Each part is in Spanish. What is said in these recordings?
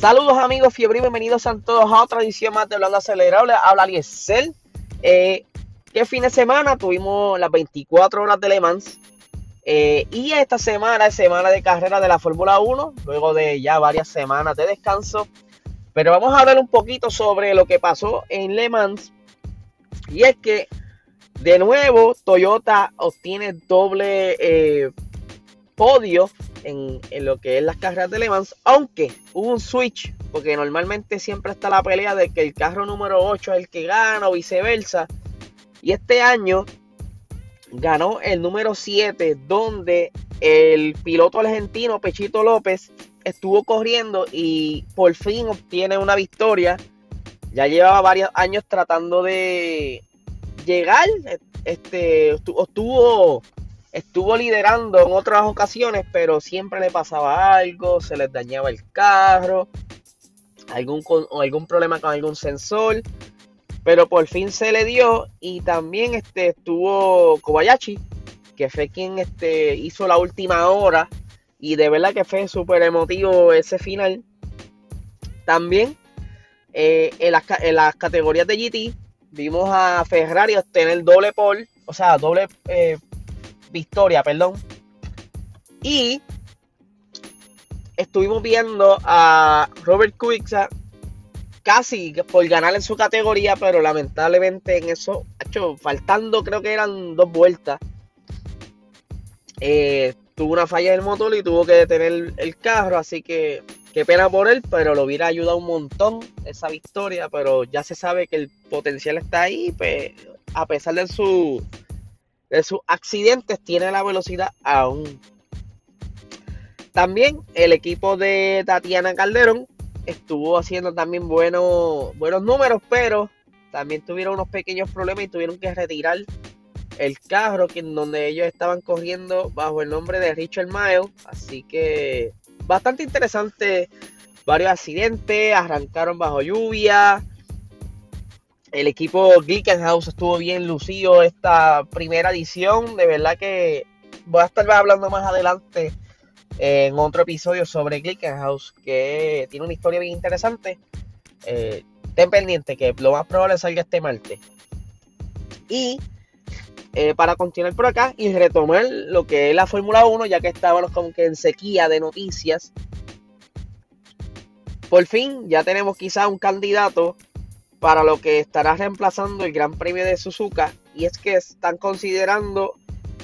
Saludos amigos fiebre bienvenidos a todos a otra edición más de Hablando Acelerable. Habla Aliesel. Eh, ¿Qué fin de semana? Tuvimos las 24 horas de Le Mans. Eh, y esta semana es semana de carrera de la Fórmula 1, luego de ya varias semanas de descanso. Pero vamos a hablar un poquito sobre lo que pasó en Le Mans. Y es que, de nuevo, Toyota obtiene doble eh, podio en, lo que es las carreras de Le Mans, aunque hubo un switch, porque normalmente siempre está la pelea de que el carro número 8 es el que gana o viceversa. Y este año ganó el número 7, donde el piloto argentino Pechito López estuvo corriendo y por fin obtiene una victoria. Ya llevaba varios años tratando de llegar. Este, estuvo estuvo liderando en otras ocasiones, pero siempre le pasaba algo, se les dañaba el carro, algún, algún problema con algún sensor, pero por fin se le dio y también este, estuvo Kobayashi, que fue quien este, hizo la última hora y de verdad que fue súper emotivo ese final. También eh, en, las, en, las, categorías de GT vimos a Ferrari obtener doble pole, o sea, doble eh, victoria, perdón. Y estuvimos viendo a Robert Kubica casi por ganar en su categoría, pero lamentablemente en eso, hecho, faltando creo que eran dos vueltas, eh, tuvo una falla del motor y tuvo que detener el carro, así que qué pena por él, pero lo hubiera ayudado un montón esa victoria, pero ya se sabe que el potencial está ahí, pues, a pesar de su de sus accidentes tiene la velocidad aún. También el equipo de Tatiana Calderón estuvo haciendo también buenos, buenos números, pero también tuvieron unos pequeños problemas y tuvieron que retirar el carro que, donde ellos estaban corriendo bajo el nombre de Richard Miles. Así que bastante interesante. Varios accidentes, arrancaron bajo lluvia. El equipo Glickenhaus estuvo bien lucido esta primera edición. De verdad que voy a estar hablando más adelante en otro episodio sobre Glickenhaus, que tiene una historia bien interesante. Eh, ten pendiente que lo más probable salga este martes. Y eh, para continuar por acá y retomar lo que es la Fórmula 1, ya que estábamos como que en sequía de noticias. Por fin ya tenemos quizá un candidato para lo que estará reemplazando el Gran Premio de Suzuka y es que están considerando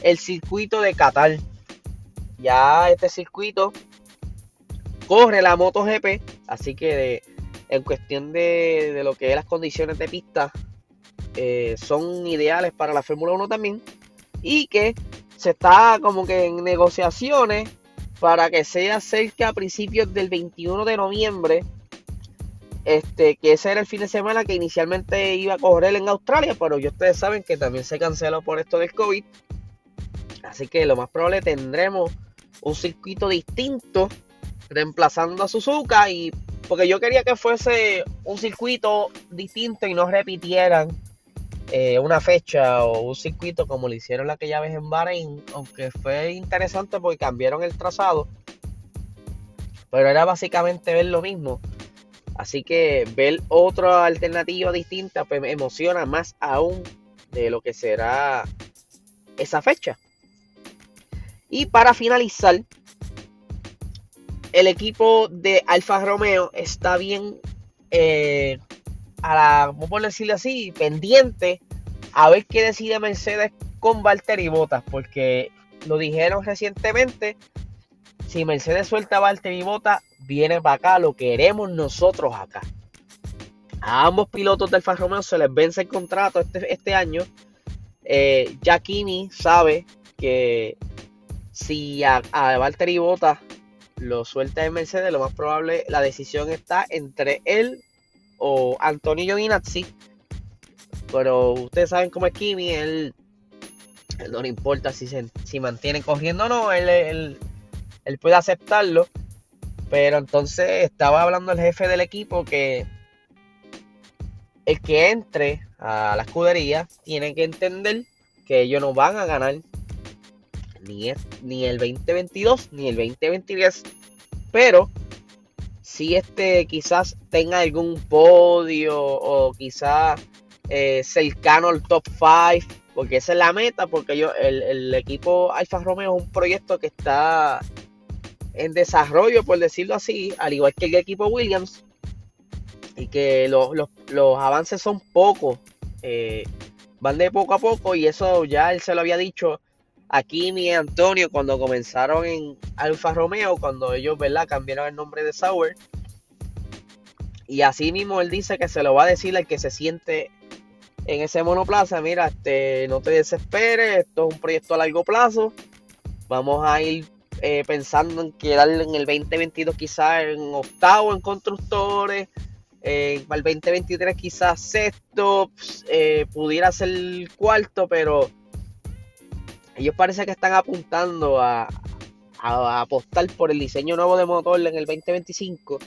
el circuito de Qatar. Ya este circuito corre la MotoGP, así que en cuestión de, lo que es las condiciones de pista eh, son ideales para la Fórmula 1 también y que se está como que en negociaciones para que sea cerca a principios del 21 de noviembre este, que ese era el fin de semana que inicialmente iba a correr en Australia, pero ya ustedes saben que también se canceló por esto del COVID. Así que lo más probable tendremos un circuito distinto reemplazando a Suzuka y porque yo quería que fuese un circuito distinto y no repitieran eh, una fecha o un circuito como lo hicieron aquella vez en Bahrein, aunque fue interesante porque cambiaron el trazado, pero era básicamente ver lo mismo. Así que ver otra alternativa distinta pues, me emociona más aún de lo que será esa fecha. Y para finalizar, el equipo de Alfa Romeo está bien, eh, a la, vamos a decirlo así, pendiente a ver qué decide Mercedes con Valtteri Bottas, porque lo dijeron recientemente, si Mercedes suelta a Valtteri Bottas, viene para acá, lo queremos nosotros acá. A ambos pilotos del Alfa Romeo se les vence el contrato este, este año. Eh, sabe que si a, a Valtteri Bottas lo suelta en Mercedes, lo más probable la decisión está entre él o Antonio Giovinazzi. Pero ustedes saben cómo es Kimi, él, no le importa si, se, si mantiene corriendo o no, él, él puede aceptarlo. Pero entonces estaba hablando el jefe del equipo que el que entre a la escudería tiene que entender que ellos no van a ganar ni, ni el 2022 ni el 2023. Pero si este quizás tenga algún podio o quizás eh, cercano al top 5, porque esa es la meta, porque yo, el, equipo Alfa Romeo es un proyecto que está en desarrollo, por decirlo así, al igual que el equipo Williams, y que los, avances son pocos, eh, van de poco a poco, y eso ya él se lo había dicho a Kimi y Antonio cuando comenzaron en Alfa Romeo, cuando ellos, ¿verdad?, cambiaron el nombre de Sauer. Y así mismo él dice que se lo va a decir al que se siente en ese monoplaza. Mira, este, no te desesperes, esto es un proyecto a largo plazo. Vamos a ir eh, pensando en quedar en el 2022 quizás en octavo en constructores. Eh, para el 2023 quizás sexto, pues, eh, pudiera ser cuarto, pero ellos parece que están apuntando a, apostar por el diseño nuevo de motor en el 2025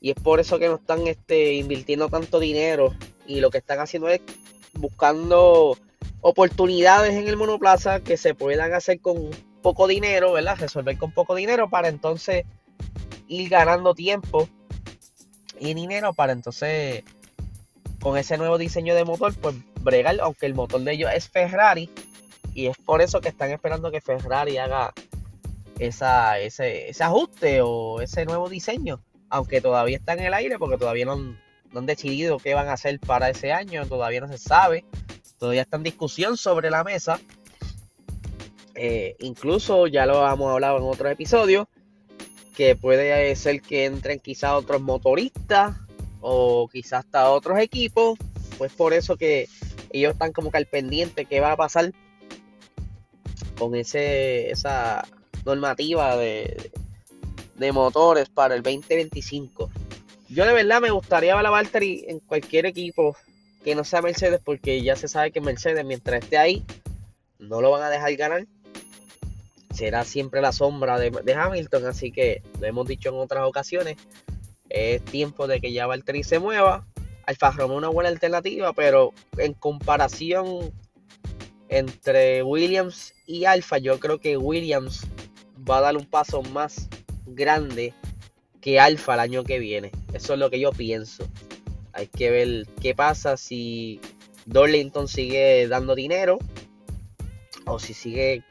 y es por eso que no están este, invirtiendo tanto dinero y lo que están haciendo es buscando oportunidades en el monoplaza que se puedan hacer con poco dinero, ¿verdad? Resolver con poco dinero para entonces ir ganando tiempo y dinero para entonces con ese nuevo diseño de motor pues bregar, aunque el motor de ellos es Ferrari, y es por eso que están esperando que Ferrari haga esa, ese, ajuste o ese nuevo diseño. Aunque todavía está en el aire porque todavía no han, decidido qué van a hacer para ese año. Todavía no se sabe. Todavía está en discusión sobre la mesa. Eh, incluso ya lo hemos hablado en otros episodios. Que puede ser que entren quizás otros motoristas. O quizás hasta otros equipos. Pues por eso que ellos están como que al pendiente qué va a pasar con ese, esa normativa de, de motores para el 2025. Yo de verdad me gustaría ver a Valtteri en cualquier equipo que no sea Mercedes, porque ya se sabe que Mercedes, mientras esté ahí, no lo van a dejar ganar. Será siempre la sombra de, Hamilton, así que lo hemos dicho en otras ocasiones. Es tiempo de que ya Valtteri se mueva. Alfa Romeo una buena alternativa, pero en comparación entre Williams y Alfa, yo creo que Williams va a dar un paso más grande que Alfa el año que viene. Eso es lo que yo pienso. Hay que ver qué pasa si Darlington sigue dando dinero o si sigue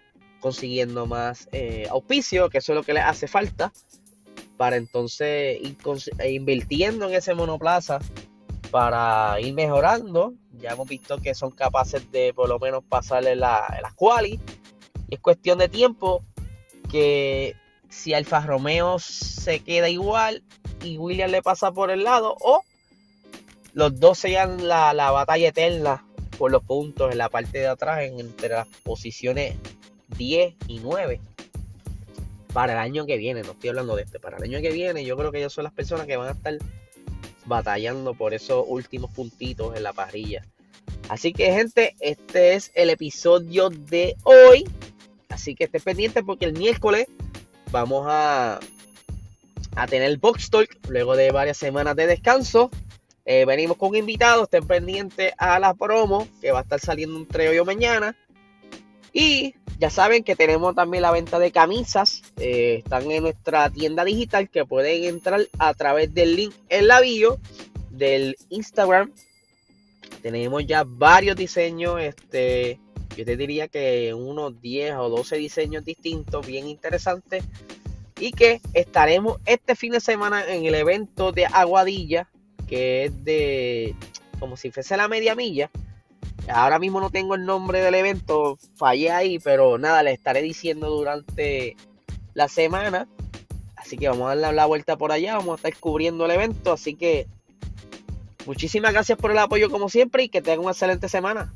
consiguiendo más eh, auspicio, que eso es lo que le hace falta para entonces ir invirtiendo en ese monoplaza para ir mejorando. Ya hemos visto que son capaces de por lo menos pasarle la, las quali. Es cuestión de tiempo que si Alfa Romeo se queda igual y William le pasa por el lado o los dos sean la, la batalla eterna por los puntos en la parte de atrás entre las posiciones 10 y 9 para el año que viene, no estoy hablando de este, para el año que viene yo creo que ellos son las personas que van a estar batallando por esos últimos puntitos en la parrilla. Así que gente, este es el episodio de hoy. Así que esté pendiente porque el miércoles vamos a, a tener el Box Talk luego de varias semanas de descanso. Eh, venimos con invitados, estén pendientes a la promo que va a estar saliendo un yo mañana. Y ya saben que tenemos también la venta de camisas. Eh, están en nuestra tienda digital que pueden entrar a través del link en la bio del Instagram. Tenemos ya varios diseños. Este, yo te diría que unos 10 o 12 diseños distintos, bien interesantes. Y que estaremos este fin de semana en el evento de Aguadilla, que es de como si fuese la media milla Ahora mismo no tengo el nombre del evento, fallé ahí, pero nada, les estaré diciendo durante la semana. Así que vamos a darle la vuelta por allá, vamos a estar cubriendo el evento. Así que muchísimas gracias por el apoyo como siempre y que tengan una excelente semana.